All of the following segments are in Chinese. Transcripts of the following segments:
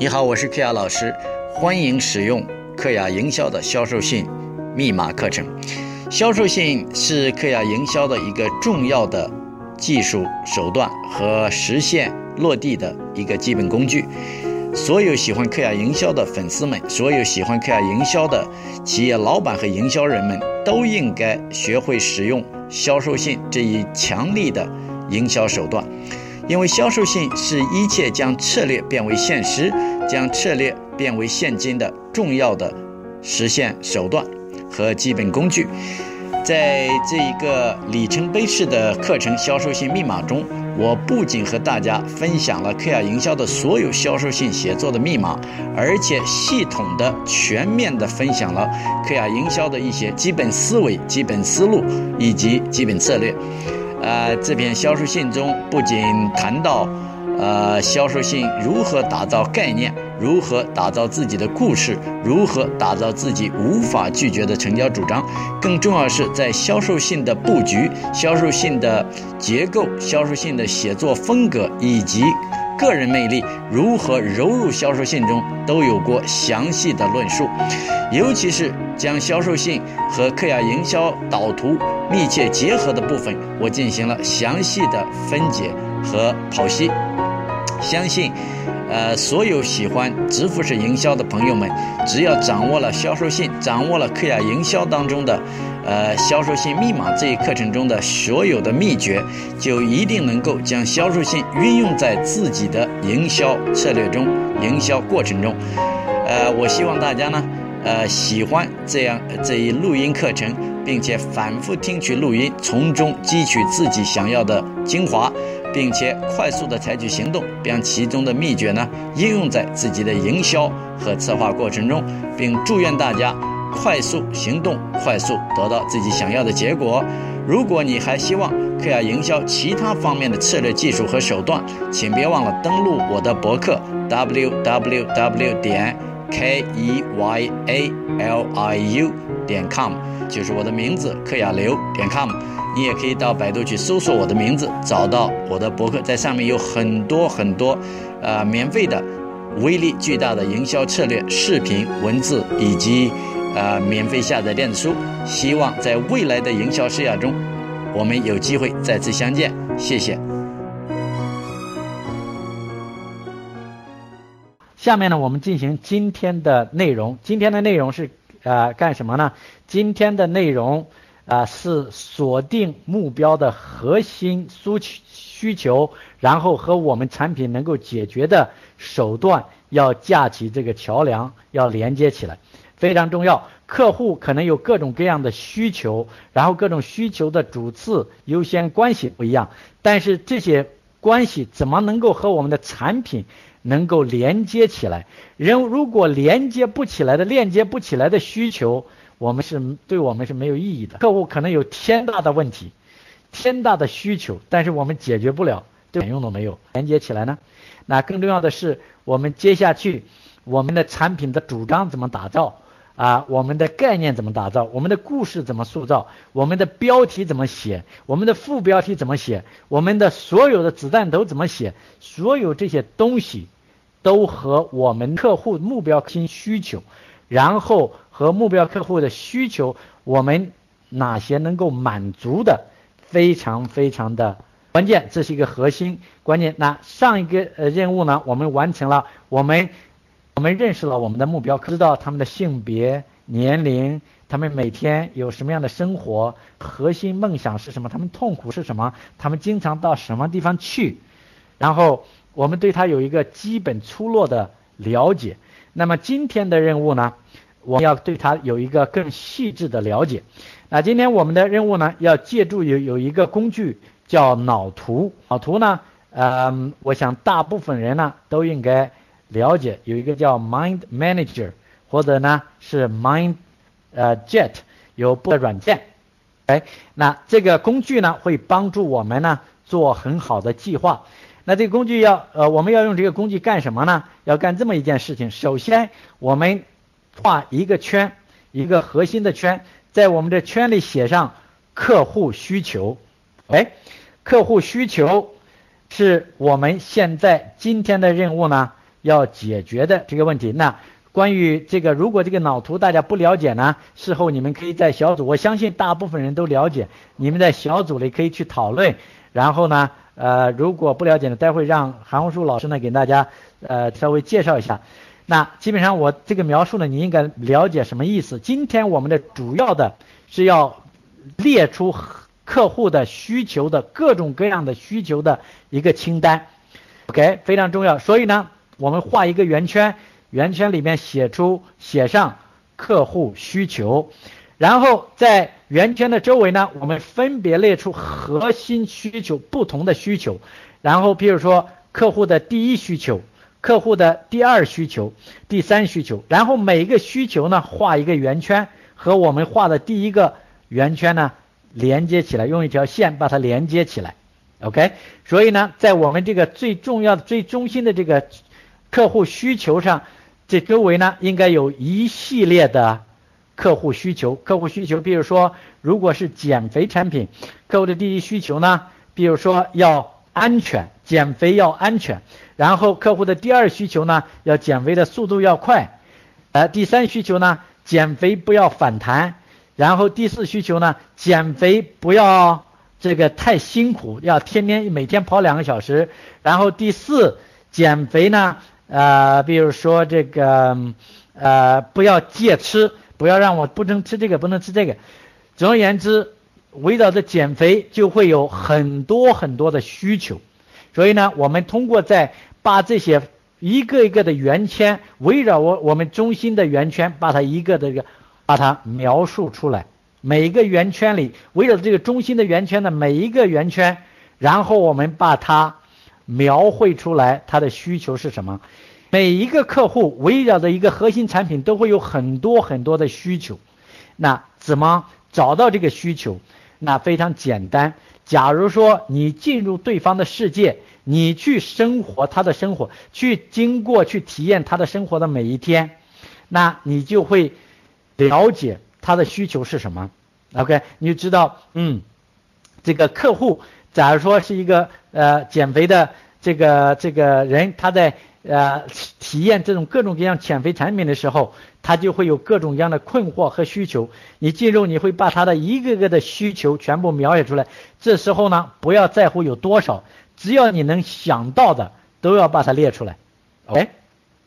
你好，我是克雅老师，欢迎使用克雅营销的销售性密码课程。销售性是克雅营销的一个重要的技术手段和实现落地的一个基本工具。所有喜欢克雅营销的粉丝们，所有喜欢克雅营销的企业老板和营销人们，都应该学会使用销售性这一强力的营销手段。因为销售性是一切将策略变为现实、将策略变为现金的重要的实现手段和基本工具。在这一个里程碑式的课程《销售性密码》中，我不仅和大家分享了克亚营销的所有销售性写作的密码，而且系统的、全面的分享了克亚营销的一些基本思维、基本思路以及基本策略。呃，这篇销售信中不仅谈到，呃，销售信如何打造概念，如何打造自己的故事，如何打造自己无法拒绝的成交主张，更重要是在销售信的布局、销售信的结构、销售信的写作风格以及个人魅力如何融入销售信中，都有过详细的论述，尤其是将销售信和克雅营销导图。密切结合的部分，我进行了详细的分解和剖析。相信，呃，所有喜欢直服式营销的朋友们，只要掌握了销售信，掌握了克雅营销当中的，呃，销售信密码这一课程中的所有的秘诀，就一定能够将销售信运用在自己的营销策略中、营销过程中。呃，我希望大家呢。呃，喜欢这样这一录音课程，并且反复听取录音，从中汲取自己想要的精华，并且快速的采取行动，将其中的秘诀呢应用在自己的营销和策划过程中，并祝愿大家快速行动，快速得到自己想要的结果。如果你还希望克雅营销其他方面的策略、技术和手段，请别忘了登录我的博客 www 点。k e y a l i u 点 com 就是我的名字，克雅流点 com。你也可以到百度去搜索我的名字，找到我的博客，在上面有很多很多，呃，免费的、威力巨大的营销策略视频、文字以及呃免费下载电子书。希望在未来的营销事业中，我们有机会再次相见。谢谢。下面呢，我们进行今天的内容。今天的内容是呃干什么呢？今天的内容啊是锁定目标的核心需求需求，然后和我们产品能够解决的手段要架起这个桥梁，要连接起来，非常重要。客户可能有各种各样的需求，然后各种需求的主次优先关系不一样，但是这些关系怎么能够和我们的产品？能够连接起来，人如果连接不起来的、链接不起来的需求，我们是对我们是没有意义的。客户可能有天大的问题，天大的需求，但是我们解决不了，一点用都没有。连接起来呢？那更重要的是，我们接下去我们的产品的主张怎么打造？啊，我们的概念怎么打造？我们的故事怎么塑造？我们的标题怎么写？我们的副标题怎么写？我们的所有的子弹头怎么写？所有这些东西，都和我们客户目标新需求，然后和目标客户的需求，我们哪些能够满足的，非常非常的关键，这是一个核心关键。那上一个呃任务呢，我们完成了，我们。我们认识了我们的目标，知道他们的性别、年龄，他们每天有什么样的生活，核心梦想是什么，他们痛苦是什么，他们经常到什么地方去，然后我们对他有一个基本粗略的了解。那么今天的任务呢，我们要对他有一个更细致的了解。那今天我们的任务呢，要借助有有一个工具叫脑图。脑图呢，嗯，我想大部分人呢都应该。了解有一个叫 Mind Manager，或者呢是 Mind，呃 Jet 有部软件，哎，那这个工具呢会帮助我们呢做很好的计划。那这个工具要呃我们要用这个工具干什么呢？要干这么一件事情。首先我们画一个圈，一个核心的圈，在我们的圈里写上客户需求。哎，客户需求是我们现在今天的任务呢。要解决的这个问题。那关于这个，如果这个脑图大家不了解呢，事后你们可以在小组，我相信大部分人都了解，你们在小组里可以去讨论。然后呢，呃，如果不了解呢，待会让韩红树老师呢给大家呃稍微介绍一下。那基本上我这个描述呢，你应该了解什么意思。今天我们的主要的是要列出客户的需求的各种各样的需求的一个清单，OK，非常重要。所以呢，我们画一个圆圈。圆圈里面写出写上客户需求，然后在圆圈的周围呢，我们分别列出核心需求不同的需求，然后比如说客户的第一需求、客户的第二需求、第三需求，然后每一个需求呢画一个圆圈，和我们画的第一个圆圈呢连接起来，用一条线把它连接起来，OK。所以呢，在我们这个最重要的、最中心的这个客户需求上。这周围呢，应该有一系列的客户需求。客户需求，比如说，如果是减肥产品，客户的第一需求呢，比如说要安全，减肥要安全。然后客户的第二需求呢，要减肥的速度要快。呃，第三需求呢，减肥不要反弹。然后第四需求呢，减肥不要这个太辛苦，要天天每天跑两个小时。然后第四，减肥呢。呃，比如说这个，呃，不要戒吃，不要让我不能吃这个，不能吃这个。总而言之，围绕着减肥就会有很多很多的需求。所以呢，我们通过在把这些一个一个的圆圈围绕我我们中心的圆圈，把它一个的个把它描述出来。每一个圆圈里围绕这个中心的圆圈的每一个圆圈，然后我们把它。描绘出来他的需求是什么？每一个客户围绕着一个核心产品都会有很多很多的需求，那怎么找到这个需求？那非常简单。假如说你进入对方的世界，你去生活他的生活，去经过去体验他的生活的每一天，那你就会了解他的需求是什么。OK，你就知道，嗯，这个客户。假如说是一个呃减肥的这个这个人，他在呃体验这种各种各样减肥产品的时候，他就会有各种各样的困惑和需求。你进入，你会把他的一个个的需求全部描写出来。这时候呢，不要在乎有多少，只要你能想到的，都要把它列出来。OK，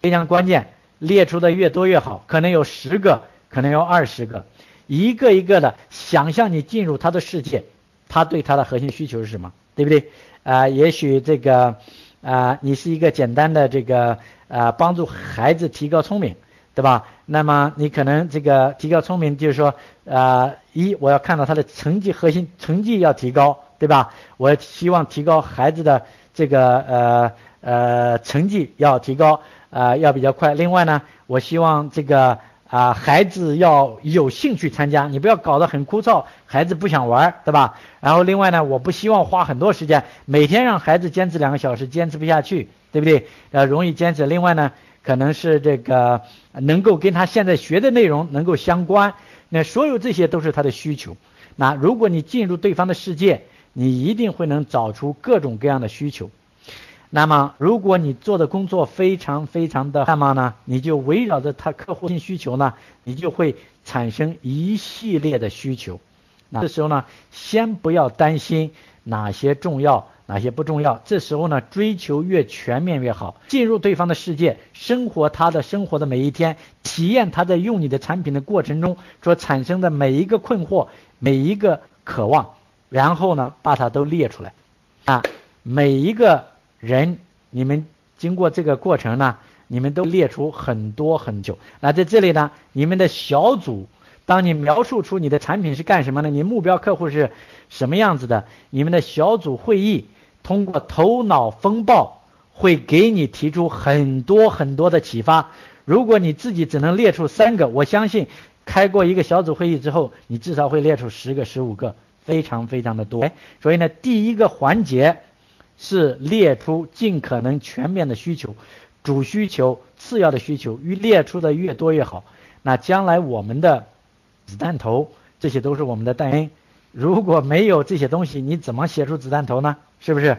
非常关键，列出的越多越好。可能有十个，可能有二十个，一个一个的想象你进入他的世界。他对他的核心需求是什么，对不对？啊，也许这个啊，你是一个简单的这个啊，帮助孩子提高聪明，对吧？那么你可能这个提高聪明，就是说啊，一我要看到他的成绩，核心成绩要提高，对吧？我希望提高孩子的这个呃呃成绩要提高啊，要比较快。另外呢，我希望这个。啊，孩子要有兴趣参加，你不要搞得很枯燥，孩子不想玩，对吧？然后另外呢，我不希望花很多时间，每天让孩子坚持两个小时，坚持不下去，对不对？呃，容易坚持。另外呢，可能是这个能够跟他现在学的内容能够相关，那所有这些都是他的需求。那如果你进入对方的世界，你一定会能找出各种各样的需求。那么，如果你做的工作非常非常的，那么呢，你就围绕着他客户性需求呢，你就会产生一系列的需求。那这时候呢，先不要担心哪些重要，哪些不重要。这时候呢，追求越全面越好，进入对方的世界，生活他的生活的每一天，体验他在用你的产品的过程中所产生的每一个困惑，每一个渴望，然后呢，把它都列出来，啊，每一个。人，你们经过这个过程呢，你们都列出很多很久。那在这里呢，你们的小组，当你描述出你的产品是干什么呢？你目标客户是什么样子的？你们的小组会议通过头脑风暴会给你提出很多很多的启发。如果你自己只能列出三个，我相信开过一个小组会议之后，你至少会列出十个、十五个，非常非常的多。所以呢，第一个环节。是列出尽可能全面的需求，主需求、次要的需求，越列出的越多越好。那将来我们的子弹头，这些都是我们的弹因。如果没有这些东西，你怎么写出子弹头呢？是不是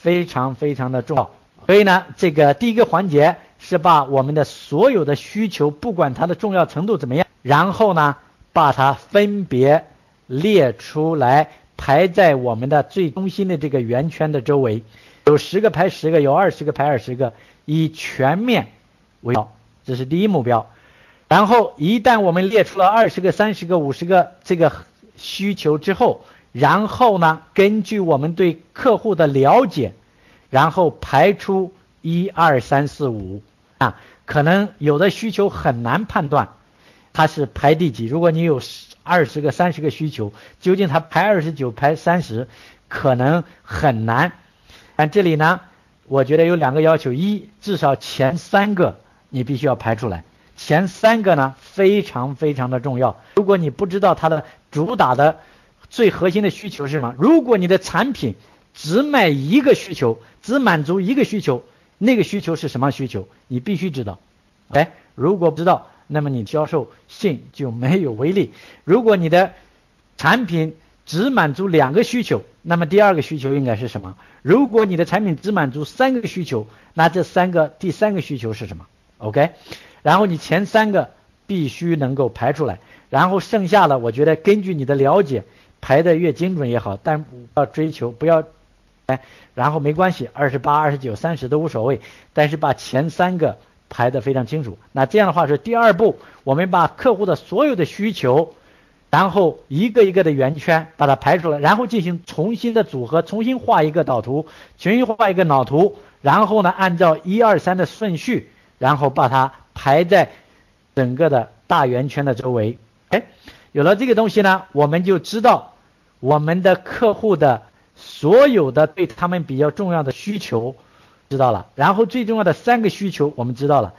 非常非常的重要？所以呢，这个第一个环节是把我们的所有的需求，不管它的重要程度怎么样，然后呢，把它分别列出来，排在我们的最中心的这个圆圈的周围，有十个排十个，有二十个排二十个，以全面为标，这是第一目标。然后一旦我们列出了二十个、三十个、五十个这个需求之后，然后呢，根据我们对客户的了解，然后排出一二三四五啊，可能有的需求很难判断它是排第几。如果你有十二十个、三十个需求，究竟它排二十九、排三十，可能很难。但这里呢，我觉得有两个要求：一，至少前三个你必须要排出来；前三个呢，非常非常的重要。如果你不知道它的主打的。最核心的需求是什么？如果你的产品只卖一个需求，只满足一个需求，那个需求是什么需求？你必须知道。哎，如果不知道，那么你销售性就没有威力。如果你的产品只满足两个需求，那么第二个需求应该是什么？如果你的产品只满足三个需求，那这三个第三个需求是什么？OK，然后你前三个必须能够排出来，然后剩下的，我觉得根据你的了解。排的越精准也好，但要追求，不要，哎，然后没关系，二十八、二十九、三十都无所谓，但是把前三个排的非常清楚。那这样的话是第二步，我们把客户的所有的需求，然后一个一个的圆圈把它排出来，然后进行重新的组合，重新画一个导图，重新画一个脑图，然后呢，按照一二三的顺序，然后把它排在整个的大圆圈的周围，哎。有了这个东西呢，我们就知道我们的客户的所有的对他们比较重要的需求知道了，然后最重要的三个需求我们知道了，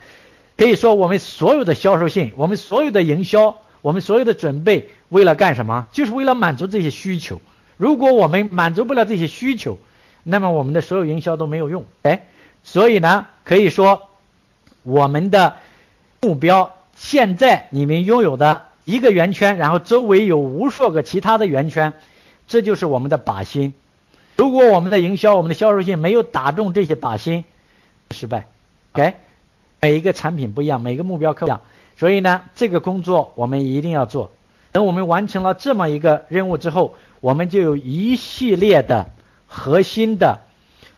可以说我们所有的销售性，我们所有的营销，我们所有的准备为了干什么？就是为了满足这些需求。如果我们满足不了这些需求，那么我们的所有营销都没有用。哎，所以呢，可以说我们的目标现在你们拥有的。一个圆圈，然后周围有无数个其他的圆圈，这就是我们的靶心。如果我们的营销、我们的销售性没有打中这些靶心，失败。OK，每一个产品不一样，每个目标客户不一样，所以呢，这个工作我们一定要做。等我们完成了这么一个任务之后，我们就有一系列的核心的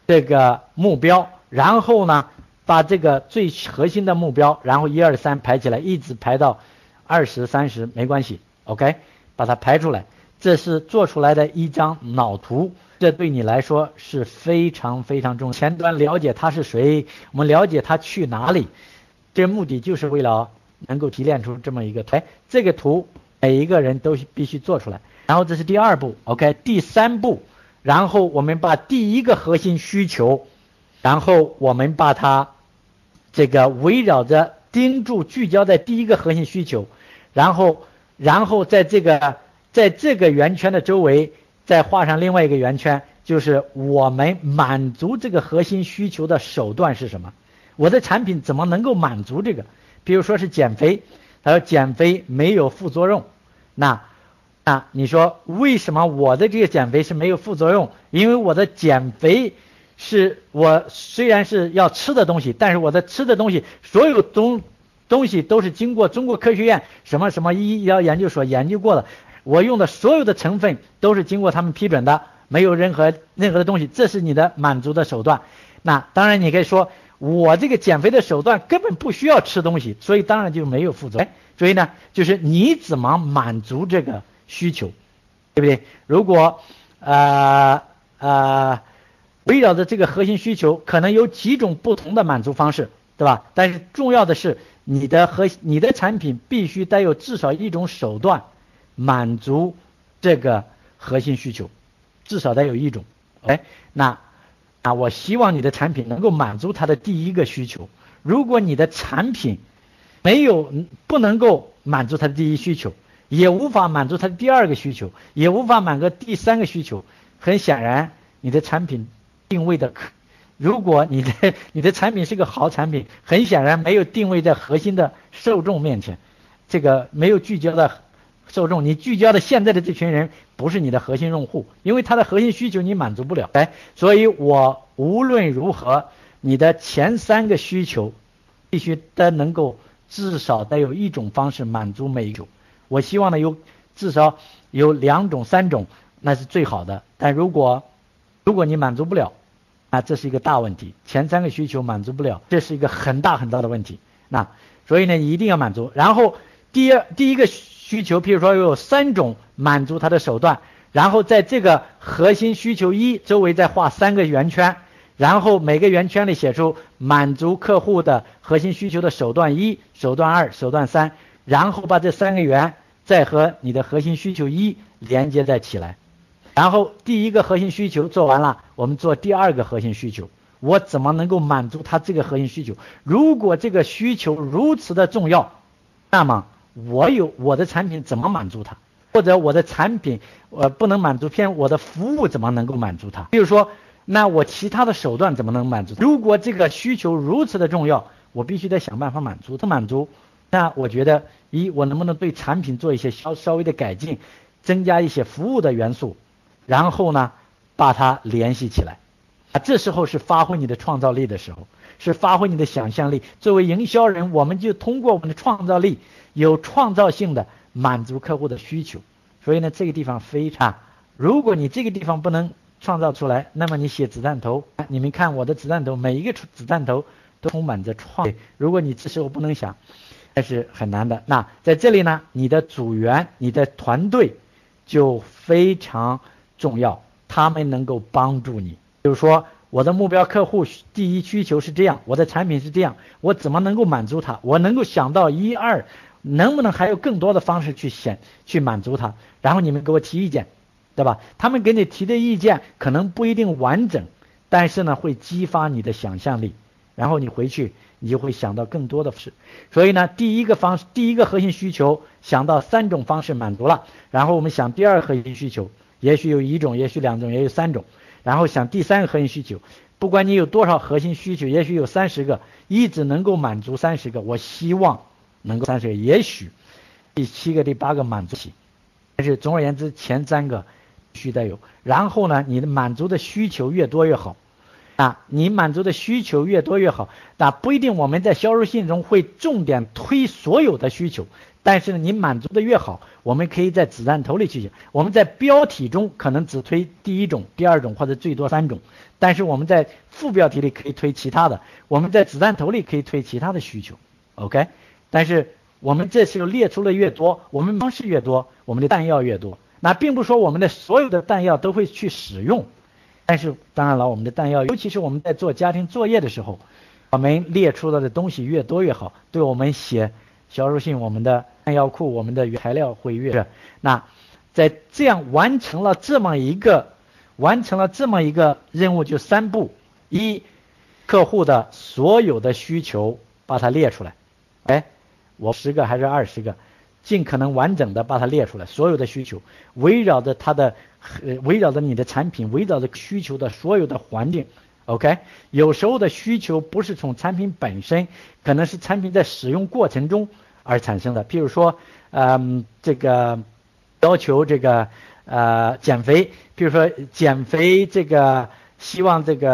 这个目标，然后呢，把这个最核心的目标，然后一二三排起来，一直排到。二十三十没关系，OK，把它排出来，这是做出来的一张脑图，这对你来说是非常非常重要。前端了解他是谁，我们了解他去哪里，这目的就是为了能够提炼出这么一个图。这个图每一个人都必须做出来。然后这是第二步，OK，第三步，然后我们把第一个核心需求，然后我们把它这个围绕着。盯住聚焦在第一个核心需求，然后，然后在这个在这个圆圈的周围再画上另外一个圆圈，就是我们满足这个核心需求的手段是什么？我的产品怎么能够满足这个？比如说是减肥，他说减肥没有副作用，那，那你说为什么我的这个减肥是没有副作用？因为我的减肥。是我虽然是要吃的东西，但是我的吃的东西所有东东西都是经过中国科学院什么什么医疗研究所研究过的，我用的所有的成分都是经过他们批准的，没有任何任何的东西，这是你的满足的手段。那当然你可以说我这个减肥的手段根本不需要吃东西，所以当然就没有副作用。所以呢，就是你怎么满足这个需求，对不对？如果呃呃。围绕着这个核心需求，可能有几种不同的满足方式，对吧？但是重要的是，你的核你的产品必须带有至少一种手段，满足这个核心需求，至少得有一种。哎，那啊，我希望你的产品能够满足他的第一个需求。如果你的产品没有不能够满足他的第一需求，也无法满足他的第二个需求，也无法满足第三个需求，很显然，你的产品。定位的可，如果你的 你的产品是个好产品，很显然没有定位在核心的受众面前，这个没有聚焦的受众，你聚焦的现在的这群人不是你的核心用户，因为他的核心需求你满足不了。哎，所以我无论如何，你的前三个需求必须得能够至少得有一种方式满足每一种。我希望呢有至少有两种、三种，那是最好的。但如果如果你满足不了，那这是一个大问题。前三个需求满足不了，这是一个很大很大的问题。那所以呢，你一定要满足。然后第二第一个需求，譬如说有三种满足它的手段，然后在这个核心需求一周围再画三个圆圈。然后每个圆圈里写出满足客户的核心需求的手段一、手段二、手段三，然后把这三个圆再和你的核心需求一连接在起来。然后第一个核心需求做完了，我们做第二个核心需求。我怎么能够满足他这个核心需求？如果这个需求如此的重要，那么我有我的产品怎么满足他？或者我的产品呃不能满足，偏我的服务怎么能够满足他？比如说。那我其他的手段怎么能满足？如果这个需求如此的重要，我必须得想办法满足。不满足，那我觉得，一我能不能对产品做一些稍稍微的改进，增加一些服务的元素，然后呢，把它联系起来。啊，这时候是发挥你的创造力的时候，是发挥你的想象力。作为营销人，我们就通过我们的创造力，有创造性的满足客户的需求。所以呢，这个地方非常，如果你这个地方不能。创造出来，那么你写子弹头，你们看我的子弹头，每一个子弹头都充满着创。如果你这时候不能想，那是很难的。那在这里呢，你的组员、你的团队就非常重要，他们能够帮助你。比如说，我的目标客户第一需求是这样，我的产品是这样，我怎么能够满足他？我能够想到一二，能不能还有更多的方式去选去满足他？然后你们给我提意见。对吧？他们给你提的意见可能不一定完整，但是呢，会激发你的想象力，然后你回去你就会想到更多的事。所以呢，第一个方式第一个核心需求想到三种方式满足了，然后我们想第二核心需求，也许有一种，也许两种，也有三种，然后想第三个核心需求，不管你有多少核心需求，也许有三十个，一直能够满足三十个，我希望能够三十个，也许第七个、第八个满足起，但是总而言之，前三个。必须得有，然后呢，你的满足的需求越多越好，啊，你满足的需求越多越好，那不一定我们在销售信中会重点推所有的需求，但是呢，你满足的越好，我们可以在子弹头里去讲，我们在标题中可能只推第一种、第二种或者最多三种，但是我们在副标题里可以推其他的，我们在子弹头里可以推其他的需求，OK，但是我们这时候列出的越多，我们方式越多，我们的弹药越多。那并不说我们的所有的弹药都会去使用，但是当然了，我们的弹药，尤其是我们在做家庭作业的时候，我们列出来的东西越多越好，对我们写销售信，我们的弹药库，我们的原材料会越。那在这样完成了这么一个完成了这么一个任务，就三步：一，客户的所有的需求把它列出来，哎，我十个还是二十个？尽可能完整的把它列出来，所有的需求围绕着它的，呃，围绕着你的产品，围绕着需求的所有的环境，OK。有时候的需求不是从产品本身，可能是产品在使用过程中而产生的。譬如说，嗯，这个要求这个呃减肥，比如说减肥这个希望这个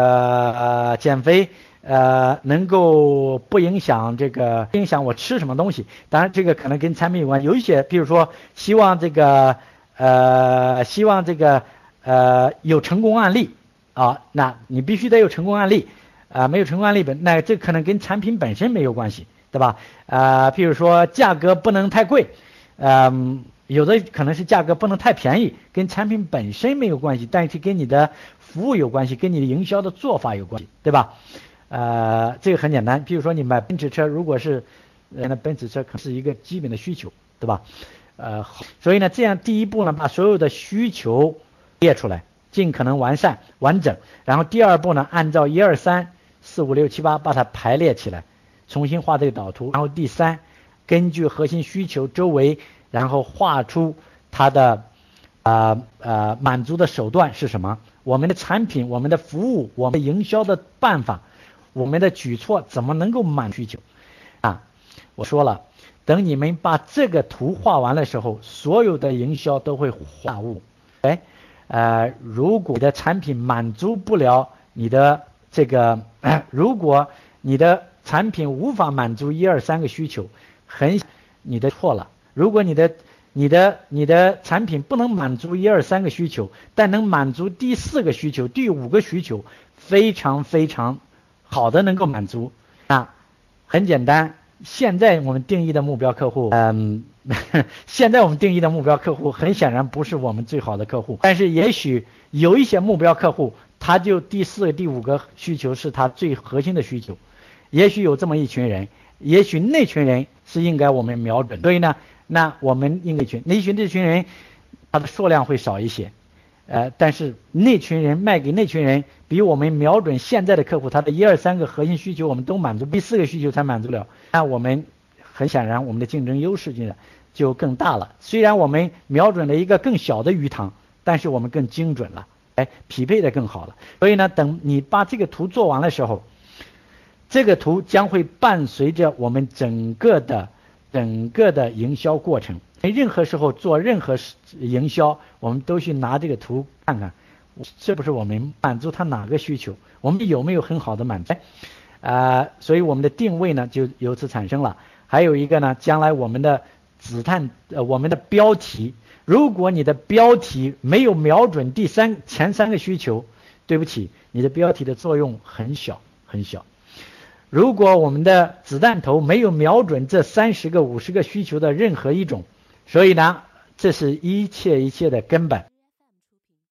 呃减肥。呃，能够不影响这个影响我吃什么东西？当然，这个可能跟产品有关。有一些，比如说，希望这个呃，希望这个呃有成功案例啊，那你必须得有成功案例啊，没有成功案例本，那这可能跟产品本身没有关系，对吧？啊，譬如说价格不能太贵，嗯，有的可能是价格不能太便宜，跟产品本身没有关系，但是跟你的服务有关系，跟你的营销的做法有关系，对吧？呃，这个很简单，比如说你买奔驰车，如果是，那奔驰车可能是一个基本的需求，对吧？呃，所以呢，这样第一步呢，把所有的需求列出来，尽可能完善完整。然后第二步呢，按照一二三四五六七八把它排列起来，重新画这个导图。然后第三，根据核心需求周围，然后画出它的，呃呃满足的手段是什么？我们的产品、我们的服务、我们营销的办法。我们的举措怎么能够满足需求？啊，我说了，等你们把这个图画完的时候，所有的营销都会化物。哎，呃，如果你的产品满足不了你的这个，如果你的产品无法满足一二三个需求，很你的错了。如果你的你的你的产品不能满足一二三个需求，但能满足第四个需求、第五个需求，非常非常好的能够满足。那很简单，现在我们定义的目标客户，嗯，现在我们定义的目标客户很显然不是我们最好的客户，但是也许有一些目标客户。他就第四个、第五个需求是他最核心的需求，也许有这么一群人，也许那群人是应该我们瞄准。所以呢，那我们应该群那群这群人，他的数量会少一些，呃，但是那群人卖给那群人，比我们瞄准现在的客户，他的一二三个核心需求我们都满足，第四个需求才满足了。那我们很显然我们的竞争优势就就更大了。虽然我们瞄准了一个更小的鱼塘，但是我们更精准了。哎，匹配的更好了。所以呢，等你把这个图做完的时候，这个图将会伴随着我们整个的、整个的营销过程。任何时候做任何营销，我们都去拿这个图看看，是不是我们满足他哪个需求？我们有没有很好的满足？啊，所以我们的定位呢就由此产生了。还有一个呢，将来我们的子弹，呃，我们的标题。如果你的标题没有瞄准第三前三个需求，对不起，你的标题的作用很小很小。如果我们的子弹头没有瞄准这三十个五十个需求的任何一种，所以呢，这是一切一切的根本。